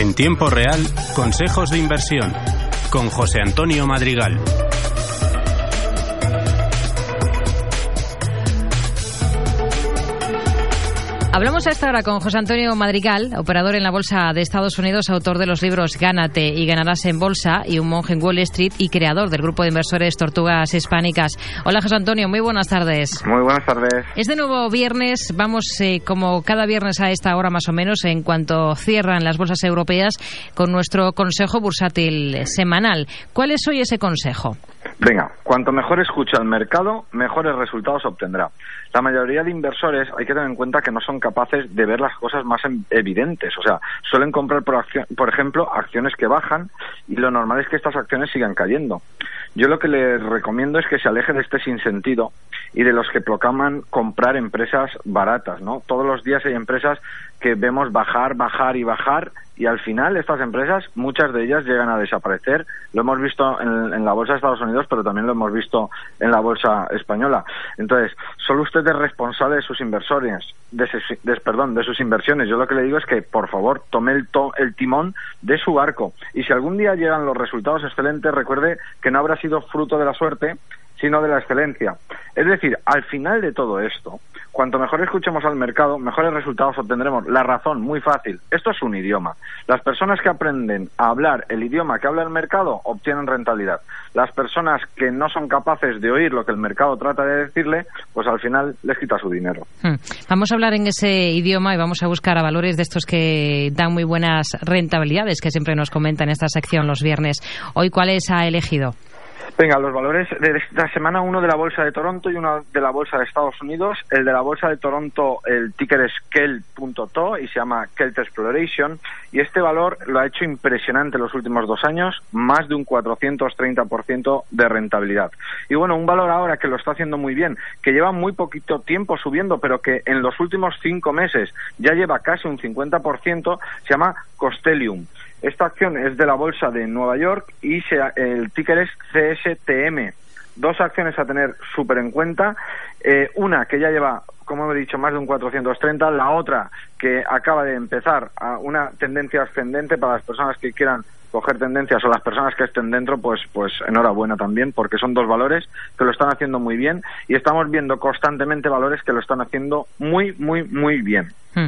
En tiempo real, consejos de inversión con José Antonio Madrigal. Hablamos a esta hora con José Antonio Madrigal, operador en la Bolsa de Estados Unidos, autor de los libros Gánate y ganarás en bolsa y Un monje en Wall Street y creador del grupo de inversores Tortugas Hispánicas. Hola José Antonio, muy buenas tardes. Muy buenas tardes. Es de nuevo viernes, vamos eh, como cada viernes a esta hora más o menos en cuanto cierran las bolsas europeas con nuestro consejo bursátil semanal. ¿Cuál es hoy ese consejo? Venga, cuanto mejor escucha el mercado, mejores resultados obtendrá. La mayoría de inversores hay que tener en cuenta que no son capaces de ver las cosas más evidentes. O sea, suelen comprar, por, por ejemplo, acciones que bajan y lo normal es que estas acciones sigan cayendo. Yo lo que les recomiendo es que se alejen de este sinsentido y de los que proclaman comprar empresas baratas, ¿no? Todos los días hay empresas que vemos bajar, bajar y bajar y al final estas empresas, muchas de ellas llegan a desaparecer. Lo hemos visto en, la bolsa de Estados Unidos, pero también lo hemos visto en la bolsa española. Entonces, solo usted es responsable de sus inversores, de, perdón, de sus inversiones. Yo lo que le digo es que, por favor, tome el, el timón de su barco. Y si algún día llegan los resultados excelentes, recuerde que no habrá sido fruto de la suerte, sino de la excelencia. Es decir, al final de todo esto, cuanto mejor escuchemos al mercado, mejores resultados obtendremos. La razón, muy fácil, esto es un idioma. Las personas que aprenden a hablar el idioma que habla el mercado obtienen rentabilidad. Las personas que no son capaces de oír lo que el mercado trata de decirle, pues al final les quita su dinero. Hmm. Vamos a hablar en ese idioma y vamos a buscar a valores de estos que dan muy buenas rentabilidades, que siempre nos comenta en esta sección los viernes. Hoy, ¿cuáles ha elegido? Venga, los valores de esta semana, uno de la Bolsa de Toronto y uno de la Bolsa de Estados Unidos. El de la Bolsa de Toronto, el ticker es Kel.to y se llama Kelt Exploration. Y este valor lo ha hecho impresionante los últimos dos años, más de un 430% de rentabilidad. Y bueno, un valor ahora que lo está haciendo muy bien, que lleva muy poquito tiempo subiendo, pero que en los últimos cinco meses ya lleva casi un 50%, se llama Costelium. Esta acción es de la bolsa de Nueva York y el ticker es CSTM. Dos acciones a tener súper en cuenta. Eh, una que ya lleva, como he dicho, más de un 430. La otra que acaba de empezar a una tendencia ascendente para las personas que quieran coger tendencias o las personas que estén dentro, pues, pues enhorabuena también, porque son dos valores que lo están haciendo muy bien y estamos viendo constantemente valores que lo están haciendo muy, muy, muy bien. Hmm.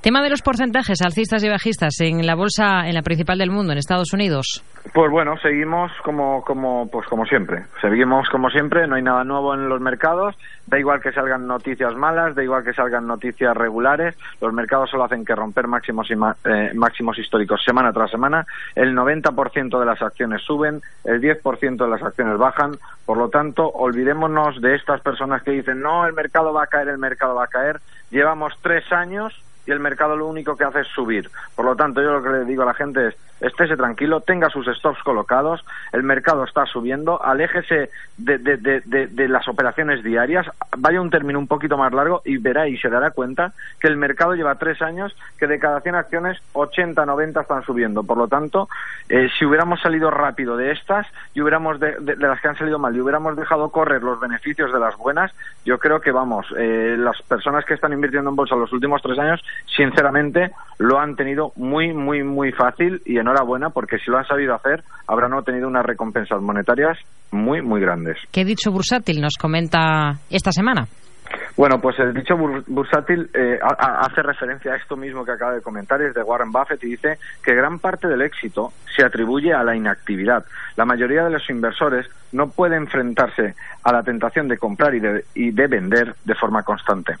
Tema de los porcentajes alcistas y bajistas en la bolsa, en la principal del mundo, en Estados Unidos. Pues bueno, seguimos como, como, pues como siempre. Seguimos como siempre, no hay nada nuevo en los mercados. Da igual que salgan noticias malas, da igual que salgan noticias regulares. Los mercados solo hacen que romper máximos, eh, máximos históricos semana tras semana. El 90% de las acciones suben, el 10% de las acciones bajan. Por lo tanto, olvidémonos de estas personas que dicen, no, el mercado va a caer, el mercado va a caer. Llevamos tres años y el mercado lo único que hace es subir. Por lo tanto, yo lo que le digo a la gente es, estése tranquilo, tenga sus stops colocados, el mercado está subiendo, aléjese de, de, de, de, las operaciones diarias, vaya un término un poquito más largo y verá y se dará cuenta que el mercado lleva tres años, que de cada 100 acciones, 80, 90 están subiendo. Por lo tanto, eh, si hubiéramos salido rápido de estas y hubiéramos de, las que han salido mal y hubiéramos dejado correr los beneficios de las buenas, yo creo que vamos, eh, las personas que están invirtiendo en bolsa los últimos tres años, sinceramente, lo han tenido muy, muy, muy fácil y en enhorabuena porque si lo han sabido hacer habrán obtenido unas recompensas monetarias muy, muy grandes. ¿Qué dicho bursátil nos comenta esta semana? Bueno, pues el dicho bursátil eh, hace referencia a esto mismo que acaba de comentar, es de Warren Buffett y dice que gran parte del éxito se atribuye a la inactividad. La mayoría de los inversores no puede enfrentarse a la tentación de comprar y de, y de vender de forma constante.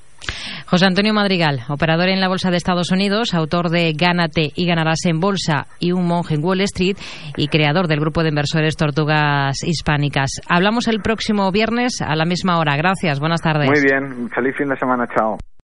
José Antonio Madrigal, operador en la Bolsa de Estados Unidos, autor de Gánate y ganarás en bolsa y un monje en Wall Street y creador del grupo de inversores Tortugas Hispánicas. Hablamos el próximo viernes a la misma hora. Gracias, buenas tardes. Muy bien, feliz fin de semana, chao.